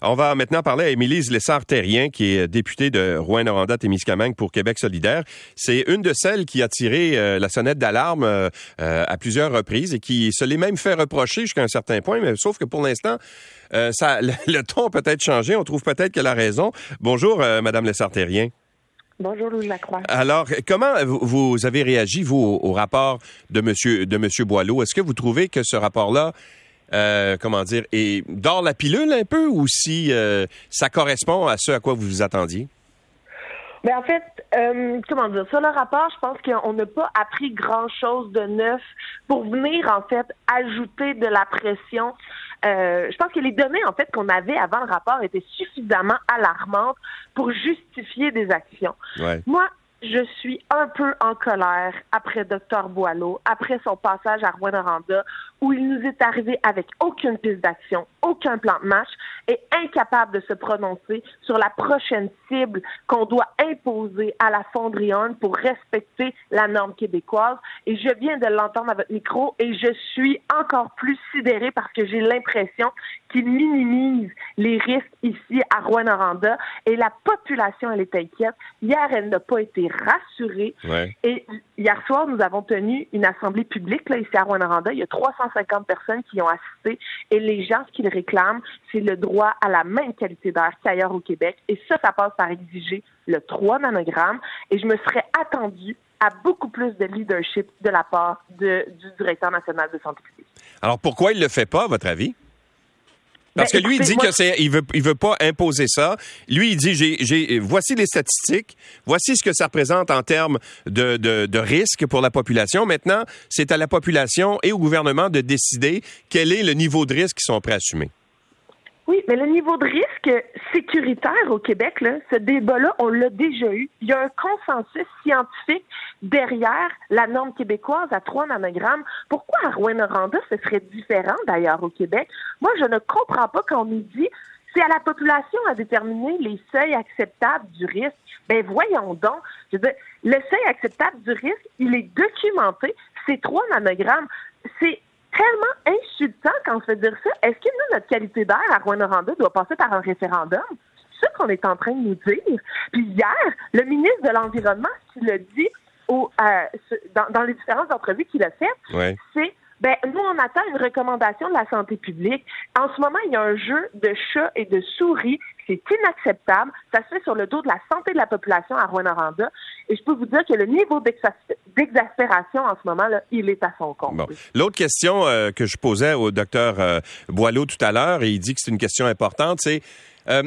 On va maintenant parler à Émilise Lessard-Terrien, qui est députée de Rouen-Noranda-Témiscamingue pour Québec solidaire. C'est une de celles qui a tiré euh, la sonnette d'alarme euh, euh, à plusieurs reprises et qui se l'est même fait reprocher jusqu'à un certain point, mais sauf que pour l'instant, ça, le, ton peut être changé. On trouve peut-être qu'elle a raison. Bonjour, Madame Lessard-Terrien. Bonjour Louis Lacroix. Alors, comment vous, avez réagi, vous, au, rapport de Monsieur, de Monsieur Boileau? Est-ce que vous trouvez que ce rapport-là euh, comment dire, et dort la pilule un peu ou si euh, ça correspond à ce à quoi vous vous attendiez? Mais ben, en fait, euh, comment dire, sur le rapport, je pense qu'on n'a pas appris grand-chose de neuf pour venir, en fait, ajouter de la pression. je pense que les données, en fait, qu'on avait avant le rapport étaient suffisamment alarmantes pour justifier des actions. Moi, je suis un peu en colère après Dr Boileau, après son passage à Rwanda, où il nous est arrivé avec aucune piste d'action, aucun plan de match et incapable de se prononcer sur la prochaine cible qu'on doit imposer à la fonderie pour respecter la norme québécoise. Et je viens de l'entendre à votre micro et je suis encore plus sidérée parce que j'ai l'impression qu'il minimise les risques ici à Rwanda et la population, elle est inquiète. Hier, elle n'a pas été rassurée. Et hier soir, nous avons tenu une assemblée publique là, ici à Rwanda. Il y a 350 personnes qui ont assisté et les gens, ce qu'ils réclament, c'est le droit à la même qualité d'air qu'ailleurs au Québec. Et ça, ça passe par exiger le 3 nanogrammes. Et je me serais attendue à beaucoup plus de leadership de la part du directeur national de santé publique. Alors pourquoi il ne le fait pas, à votre avis? Parce ben, que lui, il dit que c'est, il veut, il veut pas imposer ça. Lui, il dit, j'ai, voici les statistiques, voici ce que ça représente en termes de, de, de risque pour la population. Maintenant, c'est à la population et au gouvernement de décider quel est le niveau de risque qu'ils sont prêts à assumer. Oui, mais le niveau de risque sécuritaire au Québec, là, ce débat-là, on l'a déjà eu. Il y a un consensus scientifique derrière la norme québécoise à 3 nanogrammes. Pourquoi à Rouen-Noranda, ce serait différent d'ailleurs au Québec? Moi, je ne comprends pas quand on nous dit c'est à la population à déterminer les seuils acceptables du risque. Ben voyons donc. Je veux dire, le seuil acceptable du risque, il est documenté. C'est 3 nanogrammes. C'est quand on fait dire ça. Est-ce que nous, notre qualité d'air à Rwanda doit passer par un référendum? C'est ça qu'on est en train de nous dire. Puis hier, le ministre de l'Environnement, ce qu'il a dit au, euh, dans, dans, les différentes entrevues qu'il a faites, c'est ben, nous, on attend une recommandation de la santé publique. En ce moment, il y a un jeu de chats et de souris. C'est inacceptable. Ça se fait sur le dos de la santé de la population à Rwanda. Et je peux vous dire que le niveau d'exaspération en ce moment, là, il est à son compte. L'autre question euh, que je posais au docteur euh, Boileau tout à l'heure, et il dit que c'est une question importante, c'est euh,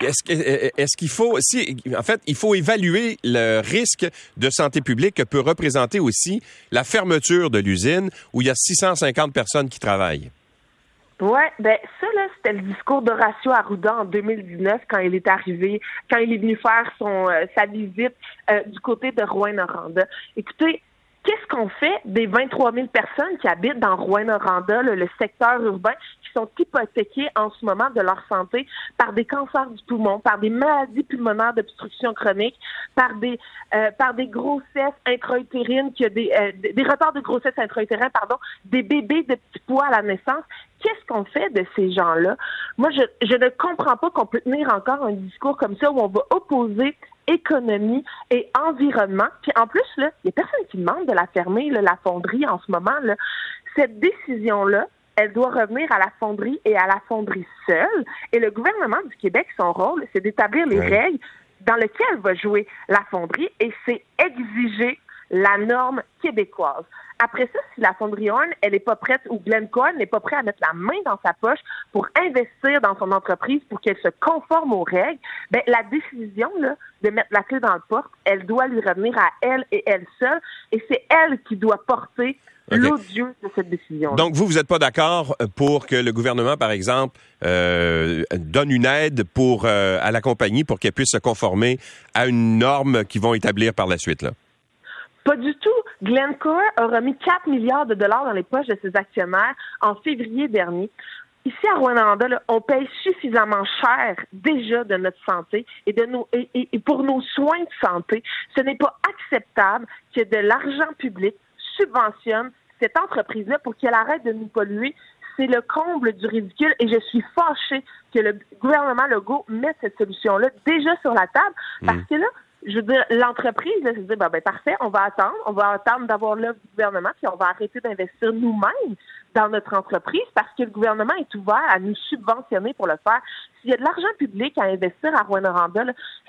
est-ce qu'il faut, si, en fait, il faut évaluer le risque de santé publique que peut représenter aussi la fermeture de l'usine où il y a 650 personnes qui travaillent. Oui, ben ça là, c'était le discours d'Horacio Arruda en 2019 quand il est arrivé, quand il est venu faire son euh, sa visite euh, du côté de Rouen-Noranda. Écoutez, qu'est-ce qu'on fait des 23 000 personnes qui habitent dans Rouen-Noranda, le secteur urbain, qui sont hypothéquées en ce moment de leur santé par des cancers du poumon, par des maladies pulmonaires d'obstruction chronique, par des euh, par des grossesses intra-utérines, qui a des, euh, des retards de grossesse intra-utérine, pardon, des bébés de petits poids à la naissance. Qu'est-ce qu'on fait de ces gens-là? Moi, je, je ne comprends pas qu'on peut tenir encore un discours comme ça où on va opposer économie et environnement. Puis en plus, là, il n'y a personne qui demande de la fermer, la fonderie en ce moment. Là. Cette décision-là, elle doit revenir à la fonderie et à la fonderie seule. Et le gouvernement du Québec, son rôle, c'est d'établir les règles dans lesquelles va jouer la fonderie et c'est exiger la norme québécoise. Après ça, si la fonderie Horn, elle n'est pas prête, ou Glencore n'est pas prêt à mettre la main dans sa poche pour investir dans son entreprise pour qu'elle se conforme aux règles, ben, la décision là, de mettre la clé dans le porte, elle doit lui revenir à elle et elle seule, et c'est elle qui doit porter l'odieux de cette décision. Donc, vous, vous n'êtes pas d'accord pour que le gouvernement, par exemple, euh, donne une aide pour euh, à la compagnie pour qu'elle puisse se conformer à une norme qu'ils vont établir par la suite, là? Pas du tout. Glencore a remis 4 milliards de dollars dans les poches de ses actionnaires en février dernier. Ici à Rwanda, on paye suffisamment cher déjà de notre santé et, de nos, et, pour nos soins de santé. Ce n'est pas acceptable que de l'argent public subventionne cette entreprise-là pour qu'elle arrête de nous polluer c'est le comble du ridicule et je suis fâchée que le gouvernement Legault mette cette solution-là déjà sur la table parce que là, je veux dire, l'entreprise, là, se dit, ben, ben, parfait, on va attendre, on va attendre d'avoir l'offre du gouvernement, puis on va arrêter d'investir nous-mêmes dans notre entreprise parce que le gouvernement est ouvert à nous subventionner pour le faire. S'il y a de l'argent public à investir à Rouen-Noranda,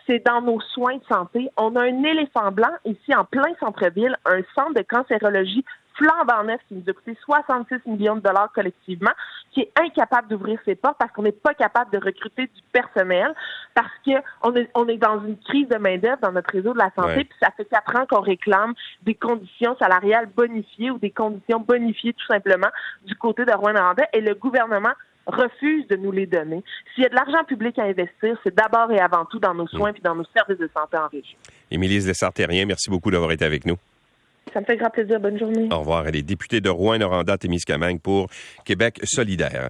c'est dans nos soins de santé. On a un éléphant blanc ici en plein centre-ville, un centre de cancérologie flambant neuf qui nous a coûté 66 millions de dollars collectivement, qui est incapable d'ouvrir ses portes parce qu'on n'est pas capable de recruter du personnel, parce qu'on est, on est dans une crise de main-d'œuvre dans notre réseau de la santé, puis ça fait quatre ans qu'on réclame des conditions salariales bonifiées ou des conditions bonifiées tout simplement du côté de Rouen-Noranda et le gouvernement refuse de nous les donner. S'il y a de l'argent public à investir, c'est d'abord et avant tout dans nos soins puis dans nos services de santé en région. Émilie Dessartérien, merci beaucoup d'avoir été avec nous. Ça me fait grand plaisir. Bonne journée. Au revoir. Elle est députée de Rouen-Noranda-Témiscamingue pour Québec solidaire.